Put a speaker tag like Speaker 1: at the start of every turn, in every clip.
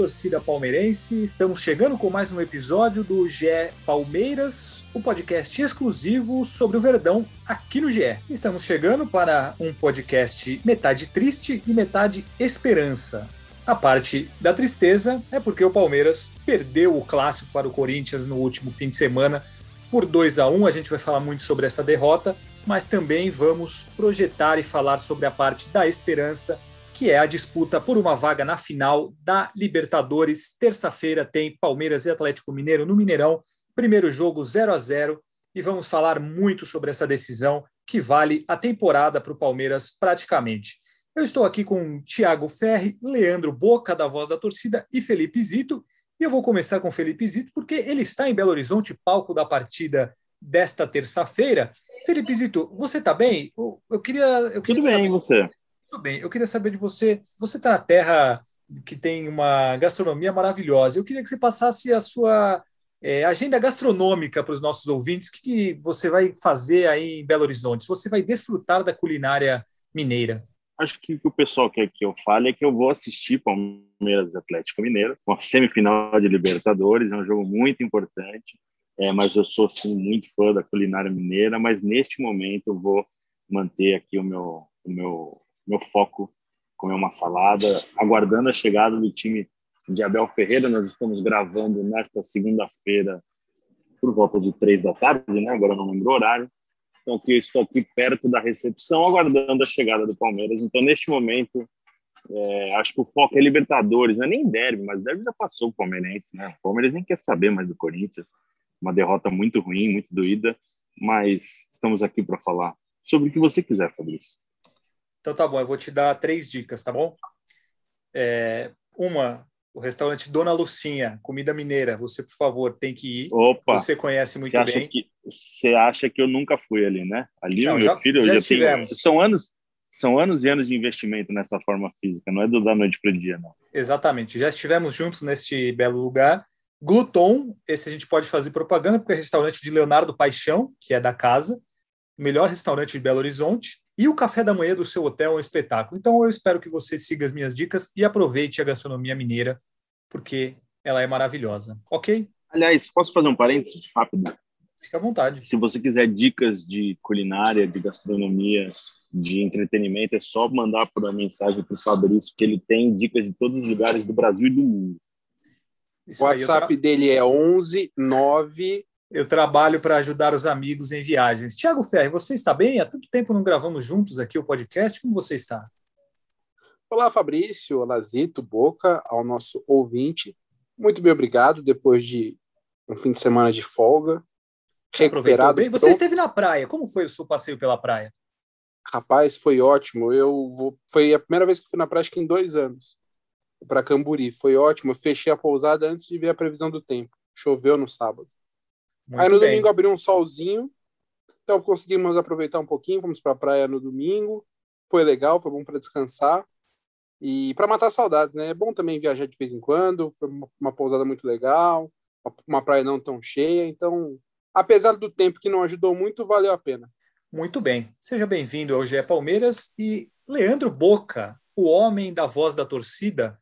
Speaker 1: torcida palmeirense, estamos chegando com mais um episódio do GE Palmeiras, o podcast exclusivo sobre o Verdão aqui no GE. Estamos chegando para um podcast metade triste e metade esperança. A parte da tristeza é porque o Palmeiras perdeu o clássico para o Corinthians no último fim de semana por 2 a 1. A gente vai falar muito sobre essa derrota, mas também vamos projetar e falar sobre a parte da esperança que é a disputa por uma vaga na final da Libertadores. Terça-feira tem Palmeiras e Atlético Mineiro no Mineirão. Primeiro jogo 0 a 0 e vamos falar muito sobre essa decisão que vale a temporada para o Palmeiras praticamente. Eu estou aqui com Thiago Ferri, Leandro Boca, da Voz da Torcida, e Felipe Zito. E eu vou começar com Felipe Zito, porque ele está em Belo Horizonte, palco da partida desta terça-feira. Felipe Zito, você está bem? Eu, eu queria. Eu queria
Speaker 2: Tudo bem,
Speaker 1: saber-
Speaker 2: você?
Speaker 1: Tudo bem. Eu queria saber de você. Você está na terra que tem uma gastronomia maravilhosa. Eu queria que você passasse a sua eh, agenda gastronômica para os nossos ouvintes. O que, que você vai fazer aí em Belo Horizonte? Você vai desfrutar da culinária mineira.
Speaker 2: Acho que o que o pessoal quer que eu fale é que eu vou assistir Palmeiras Atlético Mineiro, uma semifinal de Libertadores, é um jogo muito importante, é, mas eu sou sim muito fã da culinária mineira, mas neste momento eu vou manter aqui o meu, o meu, meu foco, comer uma salada, aguardando a chegada do time de Abel Ferreira. Nós estamos gravando nesta segunda-feira por volta de três da tarde, né? Agora não lembro o horário. Então, que eu estou aqui perto da recepção, aguardando a chegada do Palmeiras. Então, neste momento, é, acho que o foco é Libertadores, não é nem derby, mas derby já passou o Palmeirense, né? O Palmeiras nem quer saber mais do Corinthians. Uma derrota muito ruim, muito doída, mas estamos aqui para falar sobre o que você quiser, Fabrício.
Speaker 1: Então tá bom, eu vou te dar três dicas, tá bom? É, uma, o restaurante Dona Lucinha, comida mineira. Você, por favor, tem que ir.
Speaker 2: Opa,
Speaker 1: Você conhece muito
Speaker 2: você
Speaker 1: bem.
Speaker 2: que você acha que eu nunca fui ali, né? Ali
Speaker 1: Não,
Speaker 2: o meu
Speaker 1: já-
Speaker 2: filho,
Speaker 1: já
Speaker 2: já tenho, são anos, são anos e anos de investimento nessa forma física, não é do da noite para o dia, não.
Speaker 1: Exatamente. Já estivemos juntos neste belo lugar. Gluton, esse a gente pode fazer propaganda, porque é restaurante de Leonardo Paixão, que é da casa, melhor restaurante de Belo Horizonte. E o café da manhã do seu hotel é um espetáculo. Então eu espero que você siga as minhas dicas e aproveite a gastronomia mineira, porque ela é maravilhosa. Ok?
Speaker 2: Aliás, posso fazer um parênteses rápido?
Speaker 1: Fica à vontade.
Speaker 2: Se você quiser dicas de culinária, de gastronomia, de entretenimento, é só mandar por uma mensagem para o Fabrício, que ele tem dicas de todos os lugares do Brasil e do mundo.
Speaker 1: Isso
Speaker 3: O
Speaker 1: aí, eu tra-
Speaker 3: WhatsApp dele é 11 9
Speaker 1: Eu trabalho para ajudar os amigos em viagens. Tiago Ferri, você está bem? Há tanto tempo não gravamos juntos aqui o podcast. Como você está?
Speaker 3: Olá, Fabrício, olá, Zito, Boca, ao nosso ouvinte. Muito bem, obrigado. Depois de um fim de semana de folga, recuperado.
Speaker 1: bem? Você esteve na praia. Como foi o seu passeio pela praia?
Speaker 3: Rapaz, foi ótimo. Eu vou... Foi a primeira vez que fui na praia, acho que em dois anos, para Camburi. Foi ótimo. Eu fechei a pousada antes de ver a previsão do tempo. Choveu no sábado.
Speaker 1: Muito
Speaker 3: Aí no
Speaker 1: bem.
Speaker 3: domingo abriu um solzinho, então conseguimos aproveitar um pouquinho. Fomos para a praia no domingo. Foi legal, foi bom para descansar e para matar saudades, né? É bom também viajar de vez em quando. Foi uma, uma pousada muito legal, uma- praia não tão cheia. Então, apesar do tempo que não ajudou muito, valeu a pena.
Speaker 1: Muito bem. Seja bem-vindo ao GE Palmeiras e Leandro Boca, o homem da voz da torcida.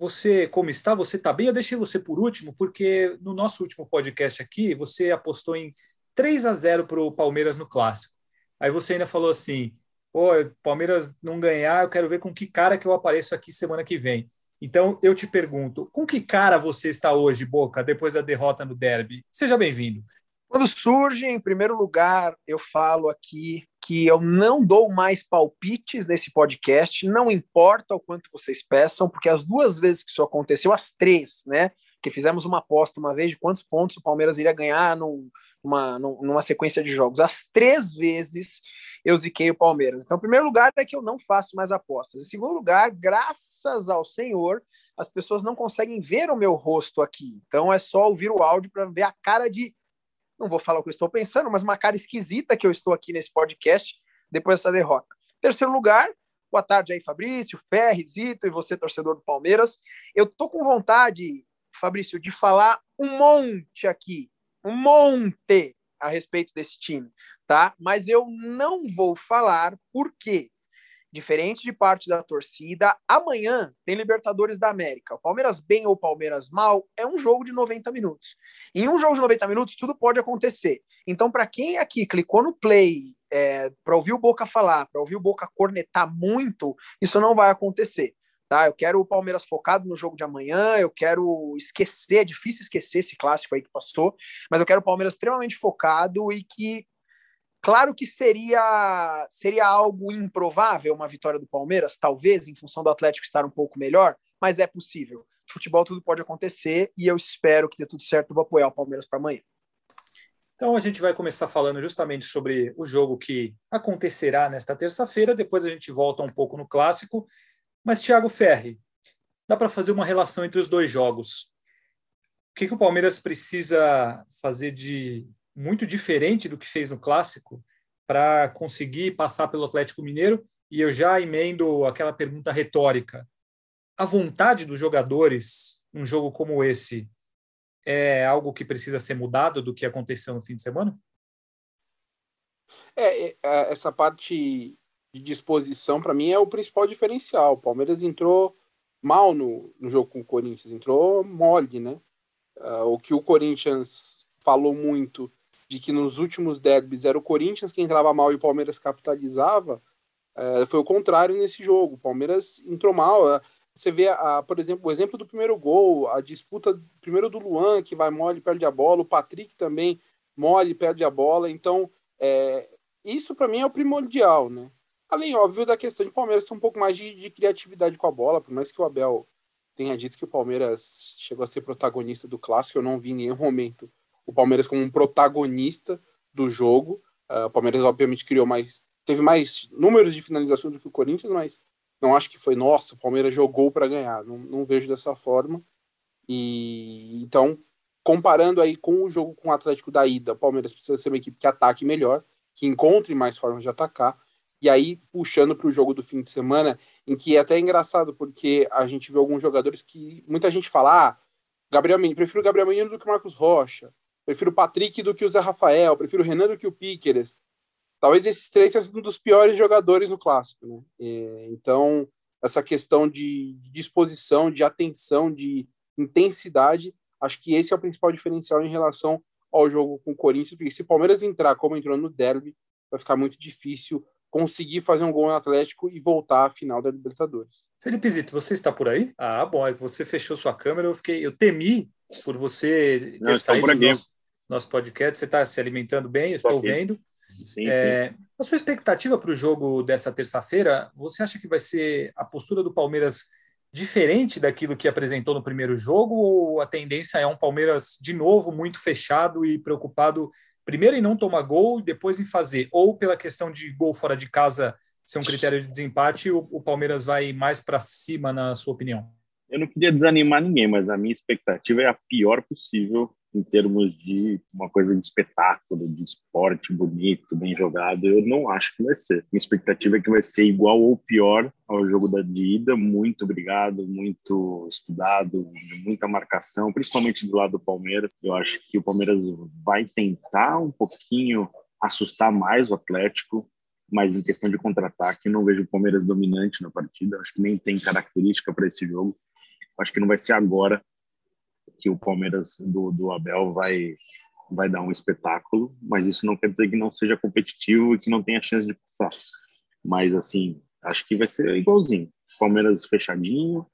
Speaker 1: Você, como está? Você está bem? Eu deixei você por último, porque no nosso último podcast aqui, você apostou em 3 a 0 para o Palmeiras no Clássico. Aí você ainda falou assim: Pô, Palmeiras não ganhar, eu quero ver com que cara que eu apareço aqui semana que vem. Então eu te pergunto: com que cara você está hoje, Boca, depois da derrota no derby? Seja bem-vindo.
Speaker 4: Quando surge, em primeiro lugar, eu falo aqui que eu não dou mais palpites nesse podcast, não importa o quanto vocês peçam, porque as duas vezes que isso aconteceu, as três, né? Que fizemos uma aposta uma vez de quantos pontos o Palmeiras iria ganhar num, numa, numa sequência de jogos. As três vezes eu ziquei o Palmeiras. Então, em primeiro lugar é que eu não faço mais apostas. Em segundo lugar, graças ao Senhor, as pessoas não conseguem ver o meu rosto aqui. Então é só ouvir o áudio para ver a cara de. Não vou falar o que eu estou pensando, mas uma cara esquisita que eu estou aqui nesse podcast depois dessa derrota. Terceiro lugar, boa tarde aí, Fabrício, Ferri, Zito e você, torcedor do Palmeiras. Eu tô com vontade, Fabrício, de falar um monte aqui, um monte a respeito desse time, tá? Mas eu não vou falar por quê. Diferente de parte da torcida, amanhã tem Libertadores da América. Palmeiras bem ou Palmeiras mal é um jogo de 90 minutos. Em um jogo de 90 minutos, tudo pode acontecer. Então, para quem aqui clicou no play é, para ouvir o Boca falar, para ouvir o Boca cornetar muito, isso não vai acontecer. Tá? Eu quero o Palmeiras focado no jogo de amanhã, eu quero esquecer, é difícil esquecer esse clássico aí que passou, mas eu quero o Palmeiras extremamente focado e que Claro que seria seria algo improvável uma vitória do Palmeiras, talvez em função do Atlético estar um pouco melhor, mas é possível. Futebol tudo pode acontecer e eu espero que dê tudo certo. Eu vou apoiar o Palmeiras para amanhã.
Speaker 1: Então a gente vai começar falando justamente sobre o jogo que acontecerá nesta terça-feira. Depois a gente volta um pouco no clássico. Mas Thiago Ferri, dá para fazer uma relação entre os dois jogos? O que, que o Palmeiras precisa fazer de muito diferente do que fez no clássico para conseguir passar pelo Atlético Mineiro. E eu já emendo aquela pergunta retórica: a vontade dos jogadores num jogo como esse é algo que precisa ser mudado do que aconteceu no fim de semana?
Speaker 3: É, é, essa parte de disposição para mim é o principal diferencial. O Palmeiras entrou mal no, no jogo com o Corinthians, entrou mole, né? Uh, o que o Corinthians falou muito de que nos últimos derbys era o Corinthians que entrava mal e o Palmeiras capitalizava, é, foi o contrário nesse jogo. O Palmeiras entrou mal. É, você vê, a, por exemplo, o exemplo do primeiro gol, a disputa primeiro do Luan, que vai mole perde a bola, o Patrick também mole perde a bola. Então, é, isso para mim é o primordial, né? Além, óbvio, da questão de Palmeiras ter um pouco mais de, de criatividade com a bola, por mais que o Abel tenha dito que o Palmeiras chegou a ser protagonista do clássico, eu não vi em nenhum momento o Palmeiras como um protagonista do jogo. Uh, o Palmeiras, obviamente, criou mais. Teve mais números de finalização do que o Corinthians, mas não acho que foi, nossa, o Palmeiras jogou para ganhar. Não, não vejo dessa forma. E então, comparando aí com o jogo com o Atlético da ida, o Palmeiras precisa ser uma equipe que ataque melhor, que encontre mais formas de atacar. E aí, puxando para o jogo do fim de semana, em que é até engraçado, porque a gente vê alguns jogadores que muita gente fala: ah, Gabriel Menino, prefiro o Gabriel Menino do que o Marcos Rocha. Prefiro o Patrick do que o Zé Rafael, prefiro o Renan do que o Piqueres. Talvez esses três sejam um dos piores jogadores no clássico. Né? É, então, essa questão de disposição, de atenção, de intensidade, acho que esse é o principal diferencial em relação ao jogo com o Corinthians, porque se o Palmeiras entrar como entrou no derby, vai ficar muito difícil conseguir fazer um gol no Atlético e voltar à final da Libertadores.
Speaker 1: Felipe Zito, você está por aí? Ah, bom, é você fechou sua câmera, eu fiquei, eu temi por você ter Não, saído do nosso, nosso podcast. Você está se alimentando bem, estou vendo. Sim, é, sim. A sua expectativa para o jogo dessa terça-feira, você acha que vai ser a postura do Palmeiras diferente daquilo que apresentou no primeiro jogo, ou a tendência é um Palmeiras de novo muito fechado e preocupado primeiro em não tomar gol e depois em fazer, ou pela questão de gol fora de casa ser um critério de desempate, o, o Palmeiras vai mais para cima, na sua opinião?
Speaker 2: Eu não queria desanimar ninguém, mas a minha expectativa é a pior possível em termos de uma coisa de espetáculo, de esporte bonito, bem jogado, eu não acho que vai ser. Minha expectativa é que vai ser igual ou pior ao jogo da ida, muito obrigado, muito estudado, muita marcação, principalmente do lado do Palmeiras. Eu acho que o Palmeiras vai tentar um pouquinho assustar mais o Atlético, mas em questão de contra-ataque, não vejo o Palmeiras dominante na partida. Acho que nem tem característica para esse jogo. Acho que não vai ser agora que o Palmeiras do, do Abel vai vai dar um espetáculo, mas isso não quer dizer que não seja competitivo e que não tenha chance de passar. Mas assim, acho que vai ser igualzinho. Palmeiras fechadinho,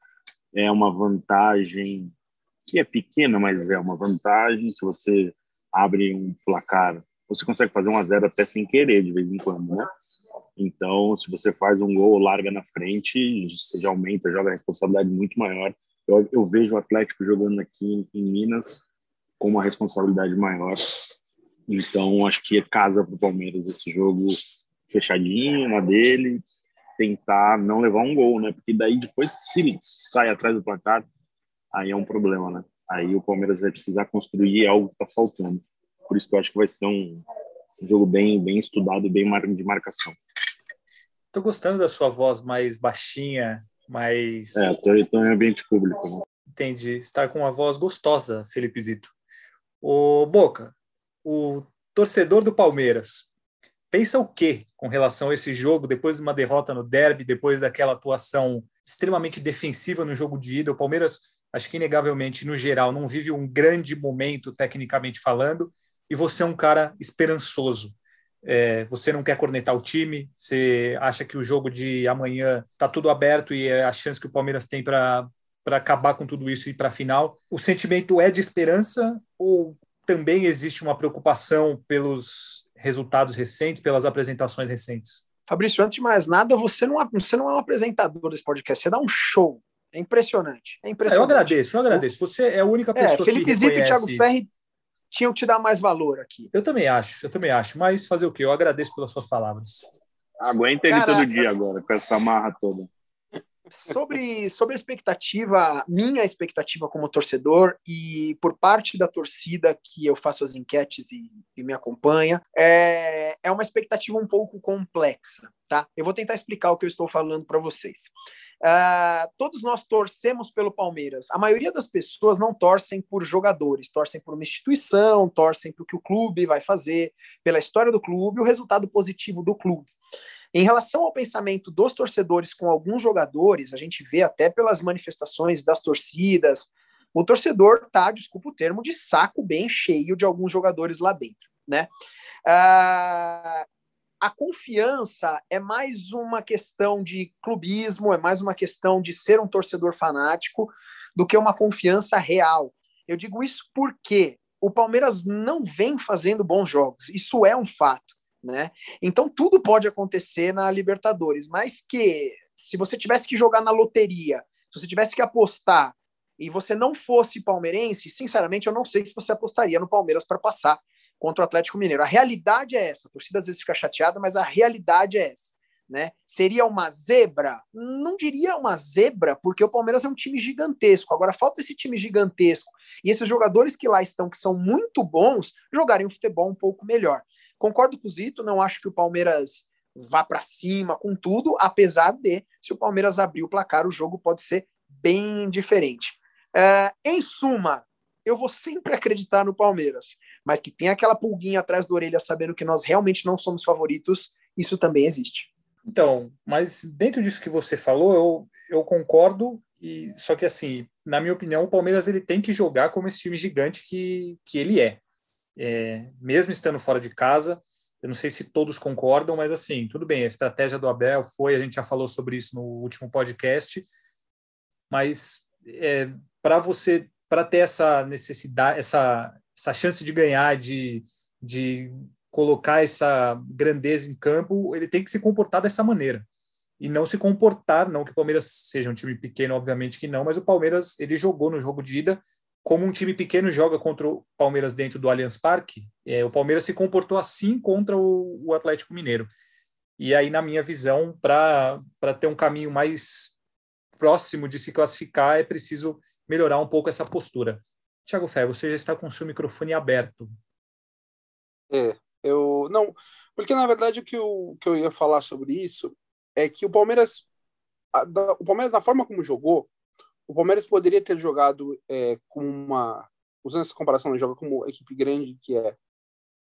Speaker 2: é uma vantagem que é pequena, mas é uma vantagem. Se você abre um placar, você consegue fazer um a zero até sem querer de vez em quando, né? Então, se você faz um gol, larga na frente, você já aumenta, joga a responsabilidade muito maior eu, eu vejo o Atlético jogando aqui em Minas com uma responsabilidade maior. Então, acho que é casa para o Palmeiras esse jogo fechadinho na dele, tentar não levar um gol, né? Porque daí depois se sai atrás do placar, aí é um problema, né? Aí o Palmeiras vai precisar construir algo que tá faltando. Por isso que eu acho que vai ser um jogo bem bem estudado, bem de marcação.
Speaker 1: Tô gostando da sua voz mais baixinha, mais
Speaker 2: É, tô, tô em ambiente público, né?
Speaker 1: Entendi. Está com uma voz gostosa, Felipe Zito. O Boca, o torcedor do Palmeiras, pensa o quê com relação a esse jogo, depois de uma derrota no derby, depois daquela atuação extremamente defensiva no jogo de ida? O Palmeiras, acho que inegavelmente, no geral, não vive um grande momento, tecnicamente falando, e você é um cara esperançoso. É, você não quer cornetar o time, você acha que o jogo de amanhã está tudo aberto e é a chance que o Palmeiras tem para para acabar com tudo isso e ir para a final. O sentimento é de esperança ou também existe uma preocupação pelos resultados recentes, pelas apresentações recentes?
Speaker 4: Fabrício, antes de mais nada, você não, você não é um apresentador desse podcast, você dá um show. É impressionante. É impressionante.
Speaker 1: eu agradeço, eu agradeço. Você é a única pessoa é,
Speaker 4: Felipe
Speaker 1: que
Speaker 4: Zito e Thiago isso. Ferri tinham que te dar mais valor aqui.
Speaker 1: Eu também acho, eu também acho. Mas fazer o quê? Eu agradeço pelas suas palavras.
Speaker 2: Aguenta ele Caraca. todo dia agora, com essa marra toda.
Speaker 4: Sobre, sobre a expectativa, minha expectativa como torcedor e por parte da torcida que eu faço as enquetes e, e me acompanha, é, é uma expectativa um pouco complexa, tá? Eu vou tentar explicar o que eu estou falando para vocês. Uh, todos nós torcemos pelo Palmeiras. A maioria das pessoas não torcem por jogadores, torcem por uma instituição, torcem para o que o clube vai fazer, pela história do clube, o resultado positivo do clube. Em relação ao pensamento dos torcedores com alguns jogadores, a gente vê até pelas manifestações das torcidas, o torcedor tá, desculpa o termo, de saco bem cheio de alguns jogadores lá dentro, né? Ah, a confiança é mais uma questão de clubismo, é mais uma questão de ser um torcedor fanático do que uma confiança real. Eu digo isso porque o Palmeiras não vem fazendo bons jogos, isso é um fato né? Então tudo pode acontecer na Libertadores, mas que se você tivesse que jogar na loteria, se você tivesse que apostar e você não fosse palmeirense, sinceramente eu não sei se você apostaria no Palmeiras para passar contra o Atlético Mineiro. A realidade é essa. A torcida às vezes fica chateada, mas a realidade é essa. Né? Seria uma zebra? Não diria uma zebra, porque o Palmeiras é um time gigantesco. Agora falta esse time gigantesco e esses jogadores que lá estão, que são muito bons, jogarem um futebol um pouco melhor. Concordo com o Zito, não acho que o Palmeiras vá para cima com tudo, apesar de, se o Palmeiras abrir o placar, o jogo pode ser bem diferente. É, em suma, eu vou sempre acreditar no Palmeiras, mas que tem aquela pulguinha atrás da orelha sabendo que nós realmente não somos favoritos, isso também existe.
Speaker 1: Então, mas dentro disso que você falou, eu, eu concordo, e só que assim, na minha opinião, o Palmeiras ele tem que jogar como esse time gigante que, que ele é é, mesmo estando fora de casa. Eu não sei se todos concordam, mas assim, tudo bem, a estratégia do Abel foi, a gente já falou sobre isso no último podcast, mas é, para você, para ter essa necessidade, essa, essa chance de ganhar, de, de colocar essa grandeza em campo, ele tem que se comportar dessa maneira. E não se comportar, não que o Palmeiras seja um time pequeno, obviamente que não, mas o Palmeiras ele jogou no jogo de ida como um time pequeno joga contra o Palmeiras dentro do Allianz Parque, é, o Palmeiras se comportou assim contra o, o Atlético Mineiro. E aí, na minha visão, para ter um caminho mais próximo de se classificar, é preciso melhorar um pouco essa postura. Tiago Fé, você já está com o seu microfone aberto.
Speaker 3: É, eu não, porque na verdade o que eu, que eu ia falar sobre isso é que o Palmeiras, a, da, o Palmeiras na forma como jogou, o Palmeiras poderia ter jogado é, com uma. Usando essa comparação, ele joga como equipe grande que é.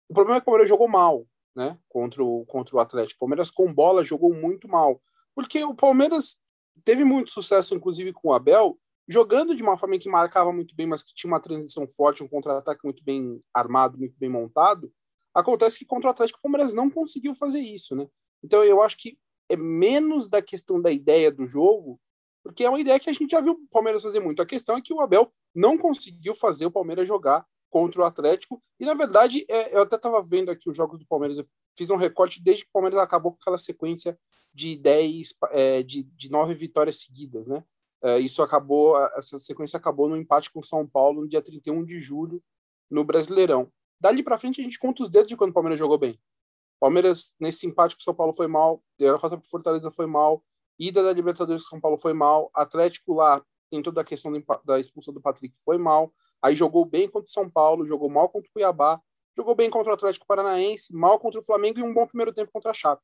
Speaker 3: O problema é que o Palmeiras jogou mal, né? Contra o, contra o Atlético. O Palmeiras com bola jogou muito mal. Porque o Palmeiras teve muito sucesso, inclusive com o Abel, jogando de uma forma que marcava muito bem, mas que tinha uma transição forte, um contra-ataque muito bem armado, muito bem montado. Acontece que contra o Atlético o Palmeiras não conseguiu fazer isso, né? Então eu acho que é menos da questão da ideia do jogo porque é uma ideia que a gente já viu o Palmeiras fazer muito. A questão é que o Abel não conseguiu fazer o Palmeiras jogar contra o Atlético. E, na verdade, é, eu até estava vendo aqui os jogos do Palmeiras, eu fiz um recorte desde que o Palmeiras acabou com aquela sequência de 10, é, de, de 9 vitórias seguidas, né? É, isso acabou, essa sequência acabou no empate com o São Paulo no dia 31 de julho, no Brasileirão. Dali para frente, a gente conta os dedos de quando o Palmeiras jogou bem. Palmeiras, nesse empate com o São Paulo foi mal, derrota para Fortaleza foi mal, ida da Libertadores São Paulo foi mal, Atlético lá tem toda a questão da expulsão do Patrick foi mal, aí jogou bem contra o São Paulo, jogou mal contra o Cuiabá, jogou bem contra o Atlético Paranaense, mal contra o Flamengo e um bom primeiro tempo contra a Chape.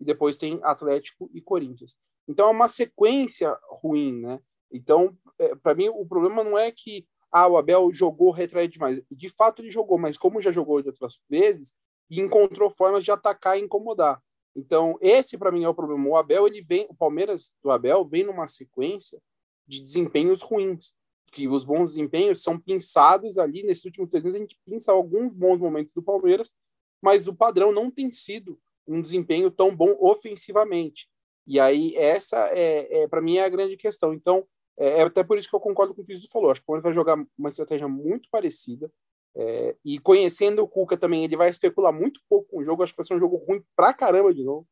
Speaker 3: E depois tem Atlético e Corinthians. Então é uma sequência ruim, né? Então, é, para mim, o problema não é que ah, o Abel jogou retraído demais. De fato, ele jogou, mas como já jogou de outras vezes, encontrou formas de atacar e incomodar. Então, esse para mim é o problema. O Abel, ele vem, o Palmeiras do Abel vem numa sequência de desempenhos ruins, que os bons desempenhos são pinçados ali nesses últimos três meses. A gente pinça alguns bons momentos do Palmeiras, mas o padrão não tem sido um desempenho tão bom ofensivamente. E aí essa é, é para mim é a grande questão. Então, é, é, até por isso que eu concordo com o que o Cristo falou. Acho que o Palmeiras vai jogar uma estratégia muito parecida. É, e conhecendo o Cuca também, ele vai especular muito pouco com o jogo. Acho que vai ser um jogo ruim pra caramba de novo.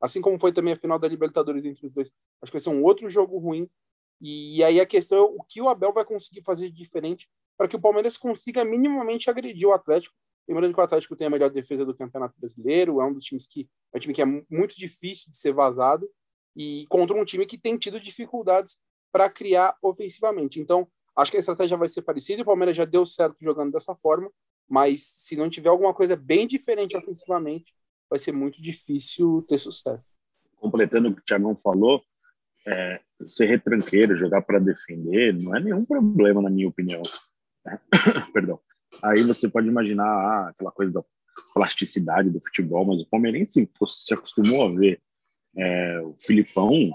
Speaker 3: Assim como foi também a final da Libertadores entre os dois. Acho que vai ser um outro jogo ruim. E aí a questão é o que o Abel vai conseguir fazer de diferente para que o Palmeiras consiga minimamente agredir o Atlético. Lembrando que o Atlético tem a melhor defesa do Campeonato Brasileiro, é um dos times que é um time que é muito difícil de ser vazado e contra um time que tem tido dificuldades para criar ofensivamente. Então, acho que a estratégia vai ser parecida. O Palmeiras já deu certo jogando dessa forma, mas se não tiver alguma coisa bem diferente ofensivamente, vai ser muito difícil ter sucesso.
Speaker 2: Completando o que o Thiagão falou, é, ser retranqueiro, jogar para defender, não é nenhum problema, na minha opinião. Perdão. Aí você pode imaginar ah, aquela coisa da plasticidade do futebol, mas o palmeirense se acostumou a ver é, o Filipão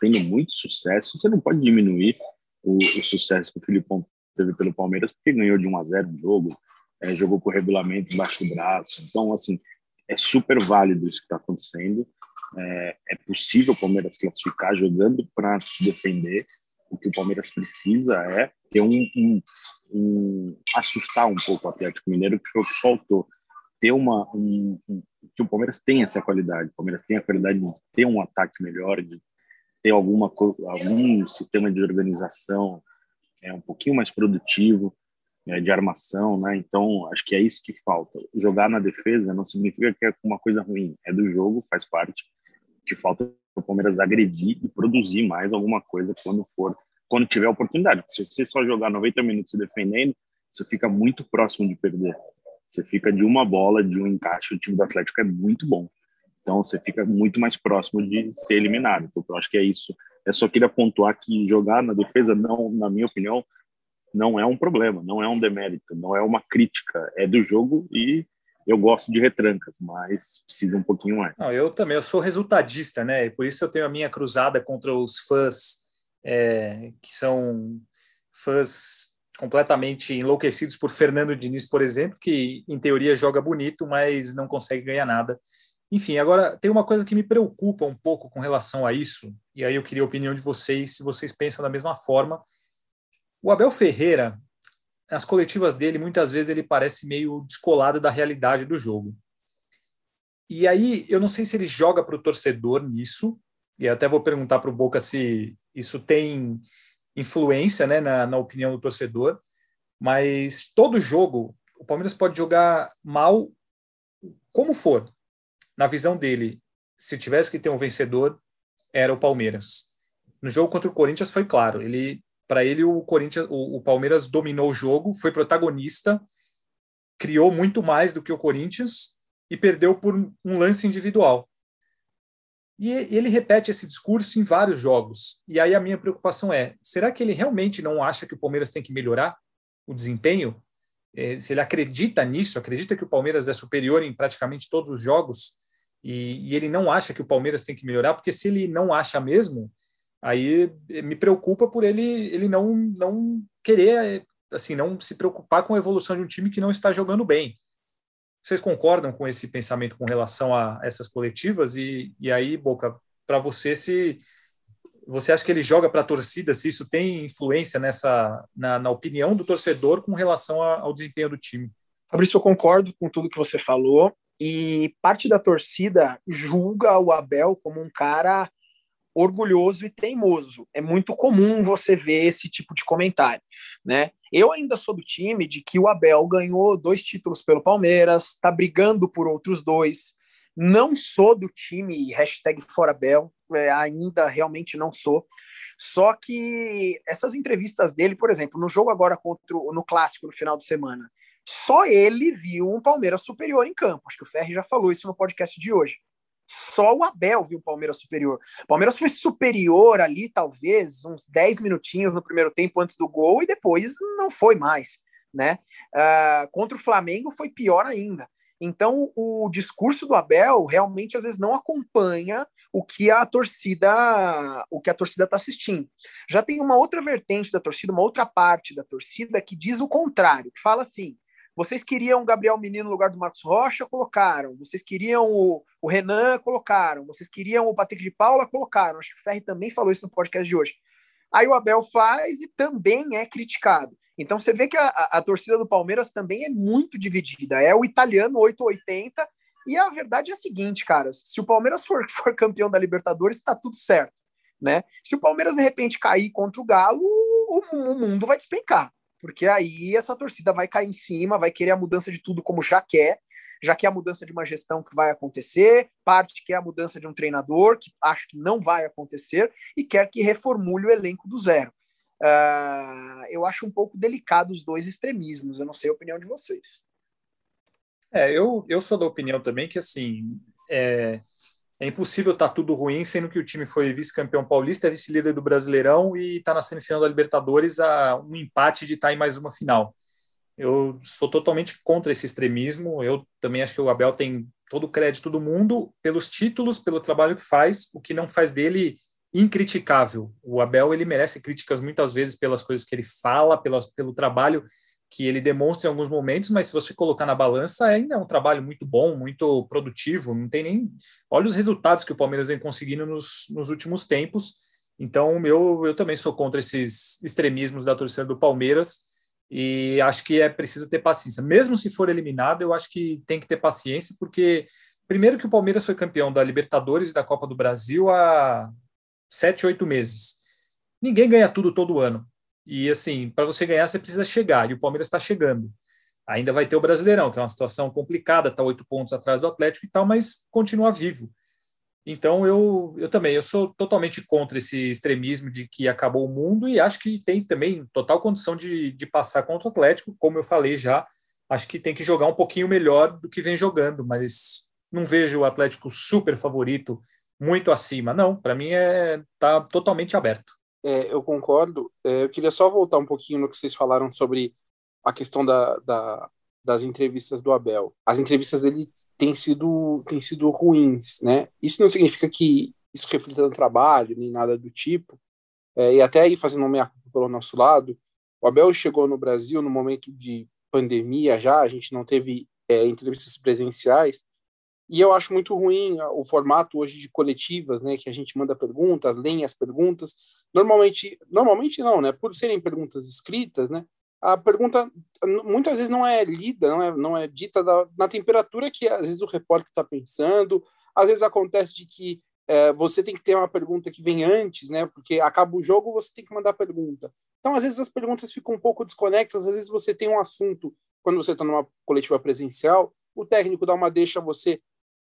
Speaker 2: tendo muito sucesso, você não pode diminuir o, o, sucesso que o Filipão teve pelo Palmeiras, porque ganhou de 1 a 0 o jogo, é, jogou com o regulamento embaixo do braço. Então, assim, é super válido isso que está acontecendo. É, é, possível o Palmeiras classificar jogando para se defender. O que o Palmeiras precisa é ter um, um, um, assustar um pouco o Atlético Mineiro, que foi o que faltou. Ter uma um, que o Palmeiras tem essa qualidade. O Palmeiras tem a qualidade de ter um ataque melhor, de ter alguma algum sistema de organização é um pouquinho mais produtivo é, de armação, né? Então acho que é isso que falta. Jogar na defesa não significa que é uma coisa ruim, é do jogo, faz parte. O que falta é o Palmeiras agredir e produzir mais alguma coisa quando for, quando tiver oportunidade. Se você só jogar 90 minutos se defendendo, você fica muito próximo de perder. Você fica de uma bola, de um encaixe. O time do Atlético é muito bom. Então você fica muito mais próximo de ser eliminado. Então eu acho que é isso. Eu só queria pontuar que jogar na defesa, não, na minha opinião, não é um problema, não é um demérito, não é uma crítica, é do jogo e eu gosto de retrancas, mas precisa um pouquinho mais.
Speaker 1: Não, eu também, eu sou resultadista, né? E por isso eu tenho a minha cruzada contra os fãs é, que são fãs completamente enlouquecidos por Fernando Diniz, por exemplo, que em teoria joga bonito, mas não consegue ganhar nada. Enfim, agora tem uma coisa que me preocupa um pouco com relação a isso, e aí eu queria a opinião de vocês, se vocês pensam da mesma forma. O Abel Ferreira, nas coletivas dele, muitas vezes ele parece meio descolado da realidade do jogo. E aí, eu não sei se ele joga para o torcedor nisso, e até vou perguntar para o Boca se isso tem influência né, na, na opinião do torcedor, mas todo jogo, o Palmeiras pode jogar mal como for, na visão dele, se tivesse que ter um vencedor, era o Palmeiras. No jogo contra o Corinthians foi claro, ele para ele o Corinthians, o, o, Palmeiras dominou o jogo, foi protagonista, criou muito mais do que o Corinthians e perdeu por um lance individual. E ele repete esse discurso em vários jogos. E aí a minha preocupação é: será que ele realmente não acha que o Palmeiras tem que melhorar o desempenho? É, se ele acredita nisso, acredita que o Palmeiras é superior em praticamente todos os jogos, e, e, ele não acha que o Palmeiras tem que melhorar, porque se ele não acha mesmo, aí me preocupa por ele ele não não querer assim não se preocupar com a evolução de um time que não está jogando bem. Vocês concordam com esse pensamento com relação a essas coletivas e, e aí Boca para você se você acha que ele joga para a torcida, se isso tem influência nessa na, na opinião do torcedor com relação a, ao desempenho do time?
Speaker 4: Fabrício, eu concordo com tudo que você falou. E parte da torcida julga o Abel como um cara orgulhoso e teimoso. É muito comum você ver esse tipo de comentário, né? Eu ainda sou do time de que o Abel ganhou dois títulos pelo Palmeiras, está brigando por outros dois, Não sou do time hashtag Forabel, é, ainda realmente não sou. Só que essas entrevistas dele, por exemplo, no jogo agora contra o, no clássico no final de semana, só ele viu um Palmeiras superior em campo. Acho que o Ferri já falou isso no podcast de hoje. Só o Abel viu o Palmeiras superior. O Palmeiras foi superior ali, talvez, uns 10 minutinhos no primeiro tempo antes do gol e depois não foi mais. Né? Uh, contra o Flamengo foi pior ainda. Então, o discurso do Abel realmente às vezes não acompanha o que a torcida o que a torcida está assistindo. Já tem uma outra vertente da torcida, uma outra parte da torcida que diz o contrário, que fala assim: vocês queriam o Gabriel Menino no lugar do Marcos Rocha, colocaram. Vocês queriam o, o Renan, colocaram. Vocês queriam o Patrick de Paula, colocaram. Acho que o Ferri também falou isso no podcast de hoje. Aí o Abel faz e também é criticado. Então você vê que a, a, a torcida do Palmeiras também é muito dividida. É o italiano 880. E a verdade é a seguinte, caras: se o Palmeiras for, for campeão da Libertadores, está tudo certo. Né? Se o Palmeiras de repente cair contra o Galo, o, o mundo vai despencar porque aí essa torcida vai cair em cima, vai querer a mudança de tudo como já quer, já que é a mudança de uma gestão que vai acontecer, parte que é a mudança de um treinador, que acho que não vai acontecer, e quer que reformule o elenco do zero. Uh, eu acho um pouco delicado os dois extremismos, eu não sei a opinião de vocês.
Speaker 1: É, eu, eu sou da opinião também que, assim, é, é impossível estar tá tudo ruim, sendo que o time foi vice-campeão paulista, é vice-líder do Brasileirão e está na semifinal da Libertadores a um empate de estar tá em mais uma final. Eu sou totalmente contra esse extremismo. Eu também acho que o Abel tem todo o crédito do mundo pelos títulos, pelo trabalho que faz, o que não faz dele incriticável. O Abel ele merece críticas muitas vezes pelas coisas que ele fala, pelas, pelo trabalho que ele demonstra em alguns momentos, mas se você colocar na balança, ainda é um trabalho muito bom, muito produtivo, não tem nem... Olha os resultados que o Palmeiras vem conseguindo nos, nos últimos tempos, então eu, eu também sou contra esses extremismos da torcida do Palmeiras e acho que é preciso ter paciência. Mesmo se for eliminado, eu acho que tem que ter paciência, porque primeiro que o Palmeiras foi campeão da Libertadores e da Copa do Brasil há sete, oito meses. Ninguém ganha tudo todo ano. E assim, para você ganhar, você precisa chegar, e o Palmeiras está chegando. Ainda vai ter o Brasileirão, que é uma situação complicada, está oito pontos atrás do Atlético e tal, mas continua vivo. Então eu, eu também eu sou totalmente contra esse extremismo de que acabou o mundo e acho que tem também total condição de, de passar contra o Atlético, como eu falei já. Acho que tem que jogar um pouquinho melhor do que vem jogando, mas não vejo o Atlético super favorito, muito acima. Não, para mim é tá totalmente aberto.
Speaker 3: É, eu concordo. É, eu queria só voltar um pouquinho no que vocês falaram sobre a questão da, da, das entrevistas do Abel. As entrevistas dele têm sido, têm sido ruins, né? Isso não significa que isso reflita no trabalho, nem nada do tipo. É, e até aí, fazendo uma culpa pelo nosso lado, o Abel chegou no Brasil no momento de pandemia já, a gente não teve é, entrevistas presenciais, e eu acho muito ruim o formato hoje de coletivas, né, que a gente manda perguntas, leem as perguntas. Normalmente, normalmente não, né, por serem perguntas escritas, né, a pergunta muitas vezes não é lida, não é, não é dita da, na temperatura que às vezes o repórter está pensando. Às vezes acontece de que é, você tem que ter uma pergunta que vem antes, né, porque acaba o jogo, você tem que mandar pergunta. Então, às vezes as perguntas ficam um pouco desconectas, às vezes você tem um assunto quando você está numa coletiva presencial, o técnico dá uma deixa, você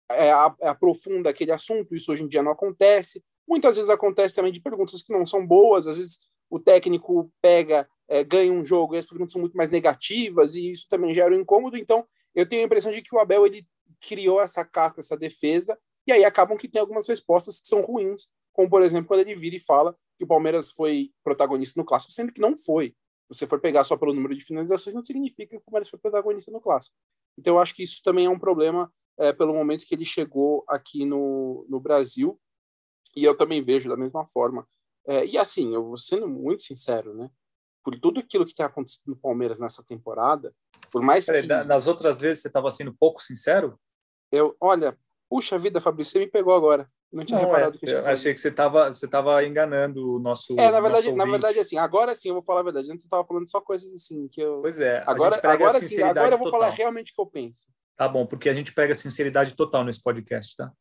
Speaker 3: é, é, aprofunda aquele assunto, isso hoje em dia não acontece. Muitas vezes acontece também de perguntas que não são boas, às vezes o técnico pega, é, ganha um jogo e as perguntas são muito mais negativas e isso também gera um incômodo. Então, eu tenho a impressão de que o Abel ele criou essa carta, essa defesa, e aí acabam que tem algumas respostas que são ruins, como por exemplo quando ele vira e fala que o Palmeiras foi protagonista no clássico, sendo que não foi. Você for pegar só pelo número de finalizações, não significa que o Palmeiras foi protagonista no clássico. Então, eu acho que isso também é um problema é, pelo momento que ele chegou aqui no, no Brasil, e eu também vejo da mesma forma. É, e assim, eu vou sendo muito sincero, né? Por tudo aquilo que tem acontecido no Palmeiras nessa temporada, por mais que...
Speaker 1: Nas outras vezes você estava sendo pouco sincero?
Speaker 3: Eu, olha, puxa vida, Fabrício, você me pegou agora. Não tinha
Speaker 1: não,
Speaker 3: reparado
Speaker 1: é, que eu tinha achei que você estava você tava enganando o nosso.
Speaker 3: É, na verdade, na verdade, assim, agora sim eu vou falar a verdade. Antes você estava falando só coisas assim que eu.
Speaker 1: Pois é.
Speaker 3: Agora, agora sim, agora eu vou total. falar realmente o que eu penso.
Speaker 1: Tá bom, porque a gente prega sinceridade total nesse podcast, tá?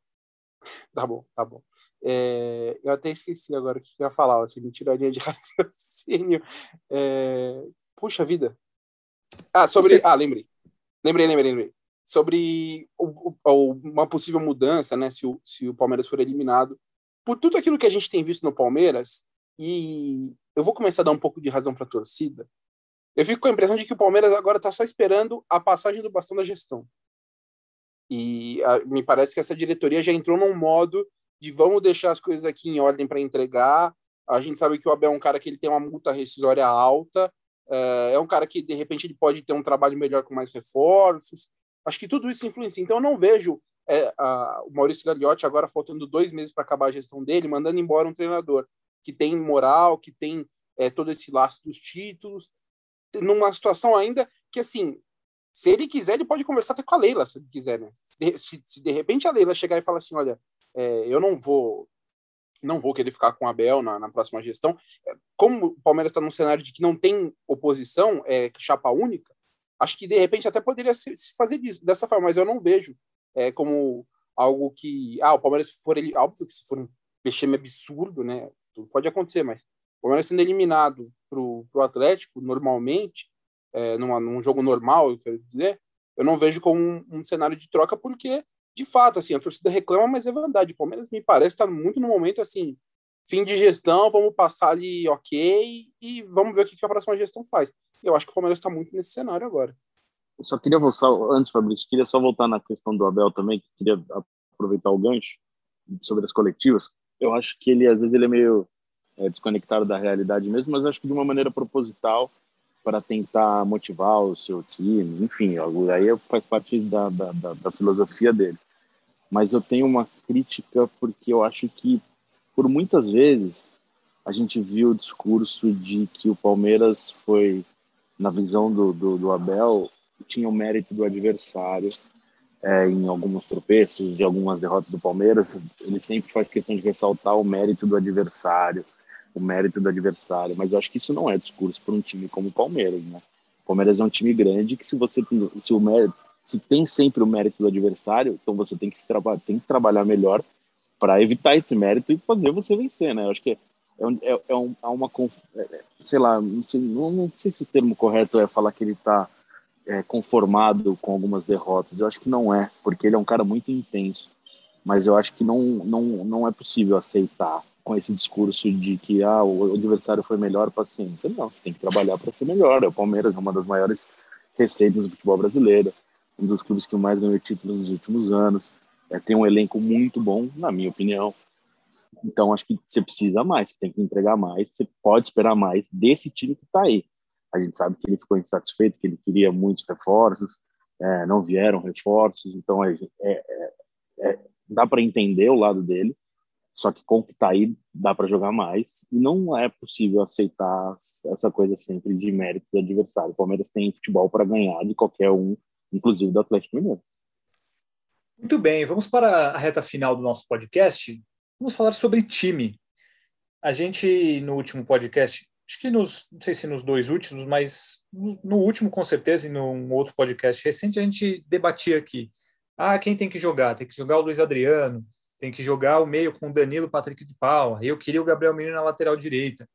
Speaker 3: Tá bom, tá bom. É, eu até esqueci agora o que eu ia falar, assim, me tiraria de raciocínio. É, puxa vida. Ah, sobre. Você... Ah, lembrei. Lembrei, lembrei, lembrei. Sobre o, o, uma possível mudança, né, se o, se o Palmeiras for eliminado. Por tudo aquilo que a gente tem visto no Palmeiras, e eu vou começar a dar um pouco de razão para a torcida, eu fico com a impressão de que o Palmeiras agora está só esperando a passagem do bastão da gestão. E a, me parece que essa diretoria já entrou num modo de vamos deixar as coisas aqui em ordem para entregar. A gente sabe que o Abel é um cara que ele tem uma multa rescisória alta, é, é um cara que de repente ele pode ter um trabalho melhor com mais reforços. Acho que tudo isso influencia. Então eu não vejo é, a, o Maurício Gagliotti agora faltando dois meses para acabar a gestão dele, mandando embora um treinador que tem moral, que tem é, todo esse laço dos títulos, numa situação ainda que assim se ele quiser, ele pode conversar até com a Leila, se ele quiser, né? Se, se, de repente a Leila chegar e falar assim, olha, é, eu não vou não vou querer ficar com a Abel na, na próxima gestão. É, como o Palmeiras está num cenário de que não tem oposição, é chapa única, acho que de repente até poderia se, se fazer disso, dessa forma, mas eu não vejo é, como algo que. Ah, o Palmeiras for ele. Óbvio que se for um vexame absurdo, né? Tudo pode acontecer, mas o Palmeiras sendo eliminado para o Atlético, normalmente, é, numa, num jogo normal, eu quero dizer, eu não vejo como um, um, cenário de troca, porque, de fato, assim, a torcida reclama, mas é verdade. O Palmeiras me parece estar muito no momento assim, fim de gestão, vamos passar ali ok e vamos ver o que a próxima gestão faz. Eu acho que o Palmeiras está muito nesse cenário agora.
Speaker 2: Eu só queria voltar, antes, Fabrício, queria só voltar na questão do Abel também, que queria aproveitar o gancho sobre as coletivas. Eu acho que ele, às vezes, ele é meio é, desconectado da realidade mesmo, mas acho que de uma maneira proposital, para tentar motivar o seu time, enfim, aí faz parte da, da, da, da filosofia dele. Mas eu tenho uma crítica porque eu acho que, por muitas vezes, a gente viu o discurso de que o Palmeiras foi, na visão do, do, do Abel, tinha o mérito do adversário é, em alguns tropeços, de algumas derrotas do Palmeiras. Ele sempre faz questão de ressaltar o mérito do adversário, o mérito do adversário, mas eu acho que isso não é discurso para um time como o Palmeiras, né? O Palmeiras é um time grande que se você se o mérito, se tem sempre o mérito do adversário, então você tem que se trabalhar, tem que trabalhar melhor para evitar esse mérito e fazer você vencer, né? Eu acho que é, é, é, um, é uma sei lá, não sei, não, não sei se o termo correto é falar que ele está é, conformado com algumas derrotas. Eu acho que não é, porque ele é um cara muito intenso. Mas eu acho que não, não, não é possível aceitar com esse discurso de que ah, o adversário foi melhor, paciência. Não, você tem que trabalhar para ser melhor. O Palmeiras é uma das maiores receitas do futebol brasileiro, um dos clubes que mais ganhou títulos nos últimos anos. É, tem um elenco muito bom, na minha opinião. Então, acho que você precisa mais, você tem que entregar mais, você pode esperar mais desse time que está aí. A gente sabe que ele ficou insatisfeito, que ele queria muitos reforços, é, não vieram reforços, então é, é, é dá para entender o lado dele, só que com o que está aí, dá para jogar mais. E não é possível aceitar essa coisa sempre de mérito do adversário. O Palmeiras tem futebol para ganhar de qualquer um, inclusive do Atlético Mineiro.
Speaker 1: Muito bem, vamos para a reta final do nosso podcast. Vamos falar sobre time. A gente, no último podcast, acho que nos, não sei se nos dois últimos, mas no último com certeza e num outro podcast recente, a gente debatia aqui. Ah, quem tem que jogar? Tem que jogar o Luiz Adriano, tem que jogar o meio com o Danilo Patrick de Paula. Eu queria o Gabriel Menino na lateral direita.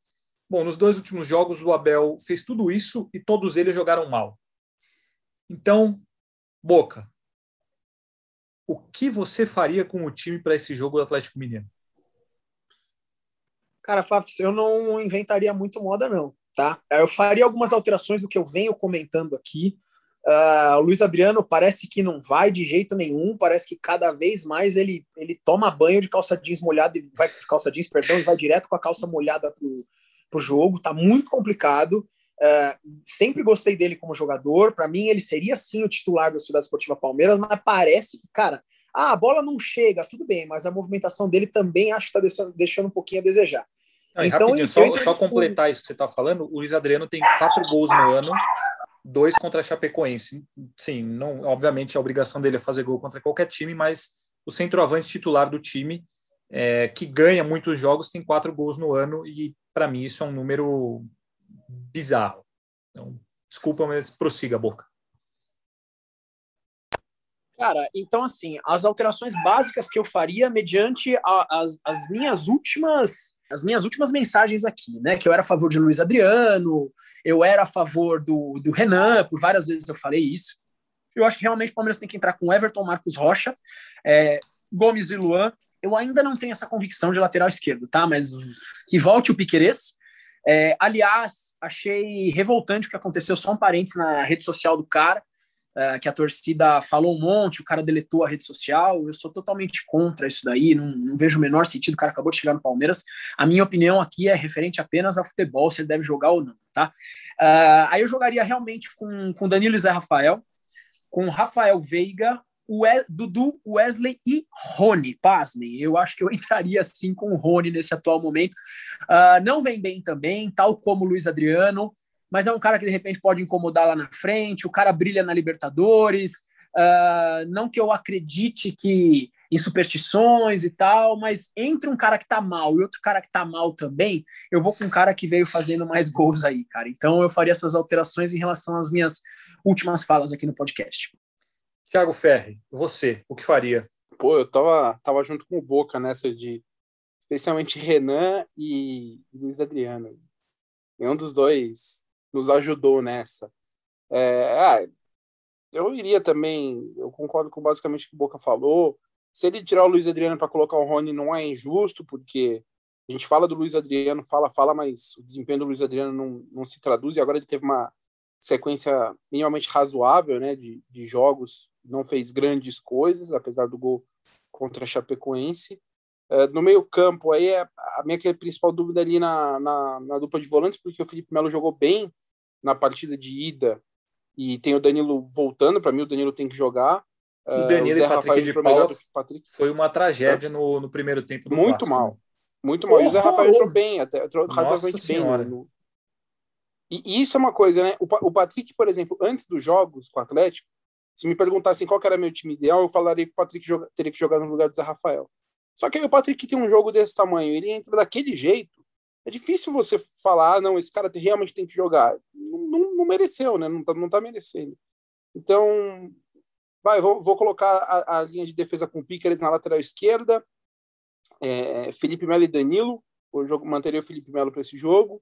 Speaker 1: Bom, nos dois últimos jogos o Abel fez tudo isso e todos eles jogaram mal. Então, Boca, o que você faria com o time para esse jogo do Atlético Mineiro?
Speaker 4: Cara, Fábio, eu não inventaria muito moda, não, tá? Eu faria algumas alterações do que eu venho comentando aqui. Uh, o Luiz Adriano parece que não vai de jeito nenhum, parece que cada vez mais ele, ele toma banho de calça jeans molhada, e vai calça jeans, perdão, e vai direto com a calça molhada pro, pro jogo, tá muito complicado. Uh, sempre gostei dele como jogador, para mim ele seria sim o titular da Cidade Esportiva Palmeiras, mas parece que, cara, ah, a bola não chega, tudo bem, mas a movimentação dele também acho que tá deixando, deixando um pouquinho a desejar.
Speaker 1: Não, então, só, só completar isso que você está falando, o Luiz Adriano tem quatro gols no ano, dois contra a Chapecoense. Sim, não, obviamente a obrigação dele é fazer gol contra qualquer time, mas o centroavante titular do time, é, que ganha muitos jogos, tem quatro gols no ano e para mim isso é um número bizarro. Então, desculpa, mas prossiga, Boca.
Speaker 4: Cara, então assim, as alterações básicas que eu faria mediante a, as, as minhas últimas as minhas últimas mensagens aqui, né? Que eu era a favor de Luiz Adriano, eu era a favor do, do Renan, por várias vezes eu falei isso. Eu acho que realmente o Palmeiras tem que entrar com Everton, Marcos Rocha, é, Gomes e Luan. Eu ainda não tenho essa convicção de lateral esquerdo, tá? Mas que volte o Piquerez. É, aliás, achei revoltante o que aconteceu, só um parênteses na rede social do cara uh, que a torcida falou um monte, o cara deletou a rede social. Eu sou totalmente contra isso daí, não, não, vejo o menor sentido. O cara acabou de chegar no Palmeiras. A minha opinião aqui é referente apenas ao futebol, se ele deve jogar ou não, tá? Uh, aí eu jogaria realmente com, com Danilo e Zé Rafael, com Rafael Veiga, We Dudu, Wesley e Rony. Pasmem, eu acho que eu entraria assim com o Rony nesse atual momento. Uh, não vem bem também, tal como o Luiz Adriano mas é um cara que de repente pode incomodar lá na frente. O cara brilha na Libertadores. Uh, não que eu acredite que em superstições e tal, mas entre um cara que tá mal e outro cara que tá mal também, eu vou com um cara que veio fazendo mais gols aí, cara. Então eu faria essas alterações em relação às minhas últimas falas aqui no podcast.
Speaker 1: Thiago Ferri, você, o que faria?
Speaker 3: Pô, eu tava, tava junto com o Boca nessa de especialmente Renan e Luiz Adriano. Nenhum dos dois nos ajudou nessa. É, ah, eu iria também, eu concordo com basicamente o que o Boca falou. Se ele tirar o Luiz Adriano para colocar o Rony, não é injusto, porque a gente fala do Luiz Adriano, fala, fala, mas o desempenho do Luiz Adriano não, não se traduz, e agora ele teve uma sequência minimamente razoável né, de, de jogos, não fez grandes coisas, apesar do gol contra a Chapecoense. É, no meio campo, aí é a minha principal dúvida ali na, na, na dupla de volantes, porque o Felipe Melo jogou bem, na partida de ida e tem o Danilo voltando, para mim o Danilo tem que jogar.
Speaker 1: O é, Danilo uh, o e Patrick de Paula Patrick. foi uma tragédia é. no, no primeiro tempo
Speaker 3: do Muito clássico, mal. Né? Muito mal. Oh, e o Zé Rafael entrou bem, até razoavelmente bem. No, e, e, isso é uma coisa, né? O, o Patrick, por exemplo, antes dos jogos com o Atlético, se me perguntassem qual era meu time ideal, eu falaria que o Patrick joga, teria que jogar no lugar do Zé Rafael. Só que aí o Patrick tem um jogo desse tamanho, ele entra daquele jeito, é difícil você falar, ah, não, esse cara realmente tem que jogar. Não, não, não mereceu, né? Não tá, não tá merecendo. Então, vai, vou, vou colocar a, a, linha de defesa com Pickers na lateral esquerda, é, Felipe Melo e Danilo, o jogo, manteria o Felipe Melo para esse jogo.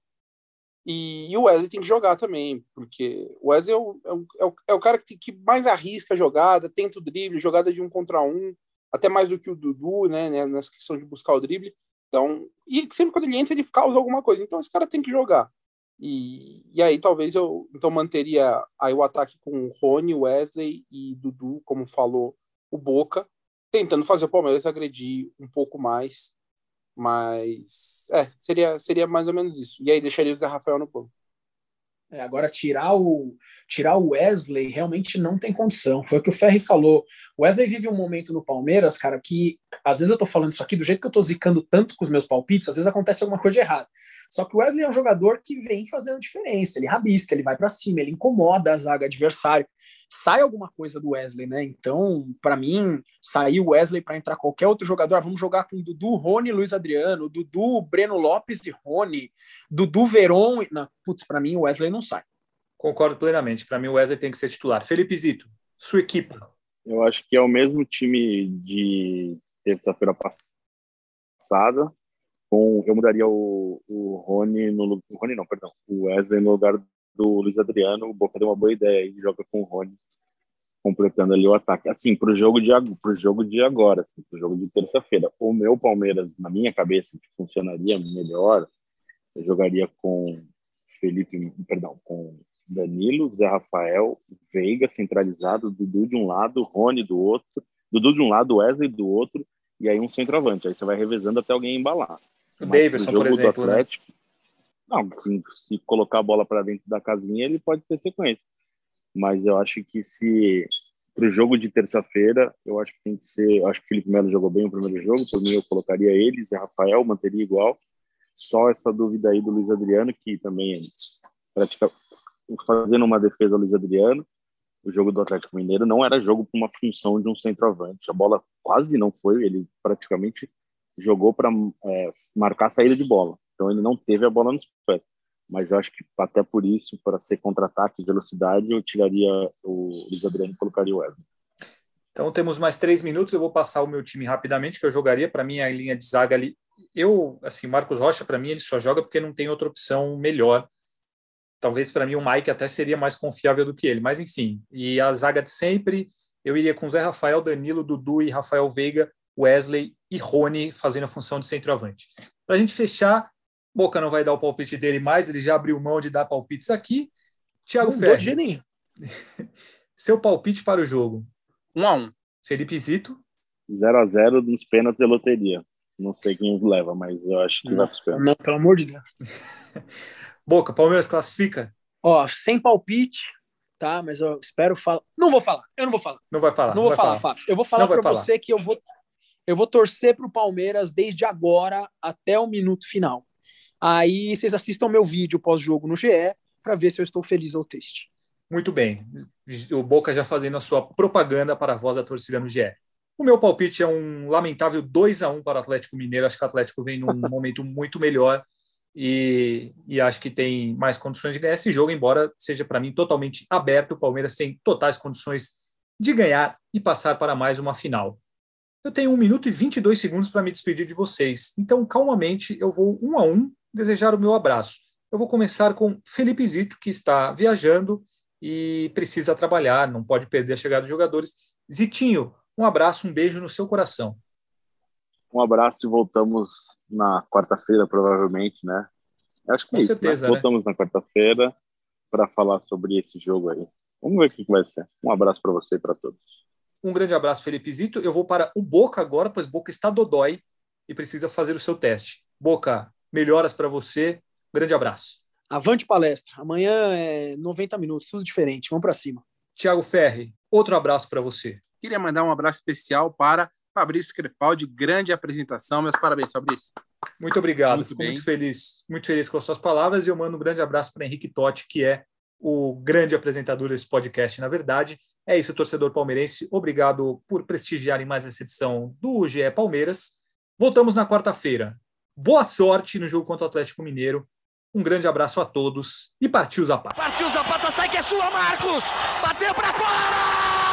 Speaker 3: E, e, o Wesley tem que jogar também, porque o Wesley é o, é o, é o, é o cara que, que, mais arrisca a jogada, tenta o drible, jogada de um contra um, até mais do que o Dudu, né, né nessa questão de buscar o drible. Então, e sempre quando ele entra, ele causa alguma coisa. Então, esse cara tem que jogar. E, e aí, talvez eu então manteria aí o ataque com Rony, Wesley e Dudu, como falou o Boca, tentando fazer o Palmeiras agredir um pouco mais. Mas, é, seria, seria mais ou menos isso. E aí, deixaria o Zé Rafael no banco.
Speaker 4: É, agora, tirar o, tirar o Wesley realmente não tem condição. Foi o que o Ferri falou. O Wesley vive um momento no Palmeiras, cara, que às vezes eu tô falando isso aqui, do jeito que eu tô zicando tanto com os meus palpites, às vezes acontece alguma coisa de errado. Só que o Wesley é um jogador que vem fazendo diferença. Ele rabisca, ele vai para cima, ele incomoda a zaga adversária sai alguma coisa do Wesley, né? Então, para mim, sair o Wesley para entrar qualquer outro jogador, ah, vamos jogar com Dudu, Rony, Luiz Adriano, Dudu, Breno Lopes e Rony, Dudu, Veron, não, putz, para mim o Wesley não sai.
Speaker 1: Concordo plenamente. Para mim o Wesley tem que ser titular. Felipe Zito, sua equipe.
Speaker 2: Eu acho que é o mesmo time de terça-feira passada. Com, eu mudaria o, o Rony no o Rony não, perdão, o Wesley no lugar do Luiz Adriano, o Boca deu uma boa ideia e joga com o Rony, completando ali o ataque. Assim, para o jogo de pro jogo de agora, assim, para o jogo de terça-feira, o meu Palmeiras, na minha cabeça, que funcionaria melhor, eu jogaria com Felipe, perdão, com Danilo, Zé Rafael, Veiga centralizado, Dudu de um lado, Rony do outro, Dudu de um lado, Wesley do outro, e aí um centroavante. Aí você vai revezando até alguém embalar.
Speaker 1: O Davidson, por exemplo. Né? Atlético, né?
Speaker 2: Não, se, se colocar a bola para dentro da casinha, ele pode ter sequência. Mas eu acho que se para o jogo de terça-feira, eu acho que tem que ser. Eu acho que o Felipe Melo jogou bem o primeiro jogo, por mim eu colocaria ele, Zé Rafael, manteria igual. Só essa dúvida aí do Luiz Adriano, que também pratica, fazendo uma defesa ao Luiz Adriano. O jogo do Atlético Mineiro não era jogo para uma função de um centroavante. A bola quase não foi, ele praticamente jogou para é, marcar a saída de bola. Então ele não teve a bola nos pés. Mas eu acho que até por isso, para ser contra-ataque de velocidade, eu tiraria o Luiz Adriano e colocaria o Wesley.
Speaker 1: Então temos mais três minutos. Eu vou passar o meu time rapidamente, que eu jogaria. Para mim, a linha de zaga ali. Eu, assim, Marcos Rocha, para mim, ele só joga porque não tem outra opção melhor talvez para mim o Mike até seria mais confiável do que ele, mas enfim. E a zaga de sempre, eu iria com Zé Rafael, Danilo, Dudu e Rafael Veiga, Wesley e Rony fazendo a função de centroavante. Para a gente fechar, Boca não vai dar o palpite dele mais, ele já abriu mão de dar palpites aqui. Tiago Ferri, seu palpite para o jogo?
Speaker 3: 1 um a 1 um.
Speaker 1: Felipe Zito?
Speaker 2: 0 a 0 nos pênaltis da loteria. Não sei quem leva, mas eu acho que
Speaker 4: Nossa,
Speaker 2: vai ser.
Speaker 4: não, pelo amor de Deus.
Speaker 1: Boca, Palmeiras classifica?
Speaker 4: Ó, sem palpite, tá? Mas eu espero falar. Não vou falar, eu não vou falar.
Speaker 1: Não vai falar.
Speaker 4: Não vou
Speaker 1: vai
Speaker 4: falar, Fábio. Eu vou falar
Speaker 1: Não
Speaker 4: para
Speaker 1: falar.
Speaker 4: você que eu vou, eu vou torcer para o Palmeiras desde agora até o minuto final. Aí vocês assistam meu vídeo pós-jogo no GE para ver se eu estou feliz ou triste.
Speaker 1: Muito bem. O Boca já fazendo a sua propaganda para a voz da torcida no GE. O meu palpite é um lamentável 2 a 1 para o Atlético Mineiro. Acho que o Atlético vem num momento muito melhor e, e acho que tem mais condições de ganhar esse jogo, embora seja para mim totalmente aberto. O Palmeiras tem totais condições de ganhar e passar para mais uma final. Eu tenho 1 minuto e 22 segundos para me despedir de vocês. Então, calmamente, eu vou um a um desejar o meu abraço. Eu vou começar com Felipe Zito, que está viajando e precisa trabalhar, não pode perder a chegada dos jogadores. Zitinho, um abraço, um beijo no seu coração.
Speaker 2: Um abraço e voltamos na quarta-feira, provavelmente, né? Acho que
Speaker 1: Com
Speaker 2: é isso,
Speaker 1: certeza,
Speaker 2: né?
Speaker 1: né?
Speaker 2: Voltamos na quarta-feira para falar sobre esse jogo aí. Vamos ver o que vai ser. Um abraço para você e para todos.
Speaker 1: Um grande abraço, Felipe Zito. Eu vou para o Boca agora, pois Boca está dodói e precisa fazer o seu teste. Boca, melhoras para você. Grande abraço.
Speaker 4: Avante palestra. Amanhã é 90 minutos, tudo diferente. Vamos para cima.
Speaker 1: Tiago Ferri, outro abraço para você.
Speaker 3: Queria mandar um abraço especial para Fabrício Crepaldi, grande apresentação. Meus parabéns, Fabrício.
Speaker 1: Muito obrigado.
Speaker 3: Muito
Speaker 1: Fico
Speaker 3: bem.
Speaker 1: muito feliz, muito feliz com as suas palavras e eu mando um grande abraço para Henrique Totti, que é o grande apresentador desse podcast, na verdade. É isso, torcedor palmeirense. Obrigado por prestigiarem mais essa edição do GE Palmeiras. Voltamos na quarta-feira. Boa sorte no jogo contra o Atlético Mineiro. Um grande abraço a todos e partiu Zapata.
Speaker 5: Partiu Zapata, sai que é sua, Marcos! Bateu pra fora!